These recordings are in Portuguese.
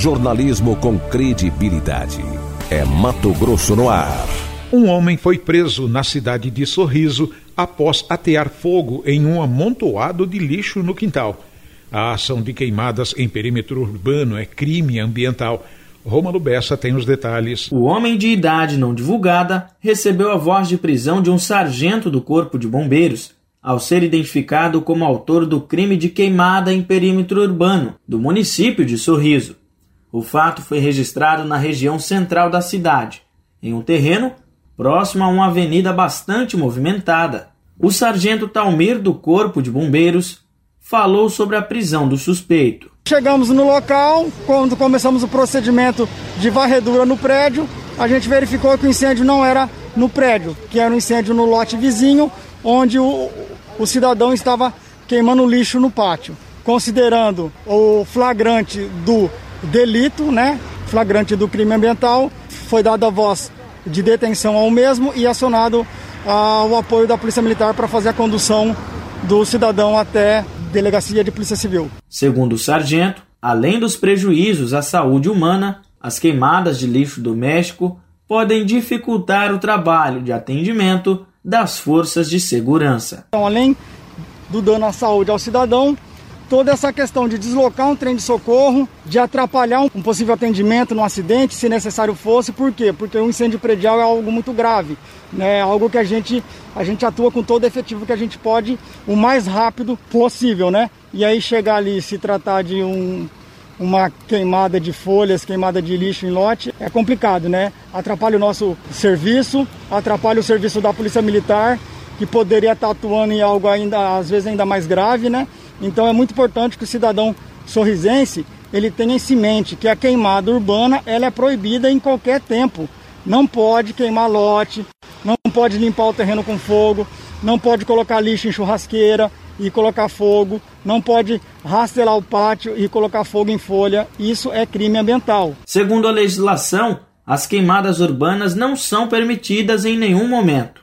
Jornalismo com credibilidade. É Mato Grosso no ar. Um homem foi preso na cidade de Sorriso após atear fogo em um amontoado de lixo no quintal. A ação de queimadas em perímetro urbano é crime ambiental. Rômulo Bessa tem os detalhes. O homem de idade não divulgada recebeu a voz de prisão de um sargento do Corpo de Bombeiros ao ser identificado como autor do crime de queimada em perímetro urbano do município de Sorriso. O fato foi registrado na região central da cidade, em um terreno próximo a uma avenida bastante movimentada. O sargento Talmir do Corpo de Bombeiros falou sobre a prisão do suspeito. Chegamos no local, quando começamos o procedimento de varredura no prédio, a gente verificou que o incêndio não era no prédio, que era um incêndio no lote vizinho, onde o, o cidadão estava queimando lixo no pátio. Considerando o flagrante do delito, né? Flagrante do crime ambiental. Foi dada a voz de detenção ao mesmo e acionado ah, o apoio da Polícia Militar para fazer a condução do cidadão até delegacia de Polícia Civil. Segundo o sargento, além dos prejuízos à saúde humana, as queimadas de lixo doméstico podem dificultar o trabalho de atendimento das forças de segurança. Então, além do dano à saúde ao cidadão, toda essa questão de deslocar um trem de socorro, de atrapalhar um possível atendimento no acidente, se necessário fosse, por quê? Porque um incêndio predial é algo muito grave, né? É algo que a gente, a gente atua com todo o efetivo que a gente pode, o mais rápido possível, né? E aí chegar ali se tratar de um, uma queimada de folhas, queimada de lixo em lote, é complicado, né? Atrapalha o nosso serviço, atrapalha o serviço da Polícia Militar, que poderia estar atuando em algo ainda, às vezes, ainda mais grave, né? Então é muito importante que o cidadão sorrisense ele tenha em mente que a queimada urbana ela é proibida em qualquer tempo. Não pode queimar lote, não pode limpar o terreno com fogo, não pode colocar lixo em churrasqueira e colocar fogo, não pode rastelar o pátio e colocar fogo em folha. Isso é crime ambiental. Segundo a legislação, as queimadas urbanas não são permitidas em nenhum momento.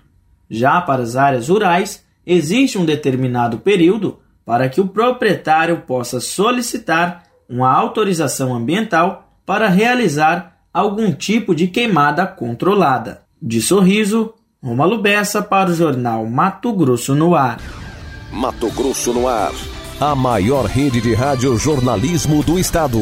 Já para as áreas rurais, existe um determinado período para que o proprietário possa solicitar uma autorização ambiental para realizar algum tipo de queimada controlada. De sorriso, Romulo Bessa para o jornal Mato Grosso no Ar. Mato Grosso no Ar. A maior rede de rádio jornalismo do estado.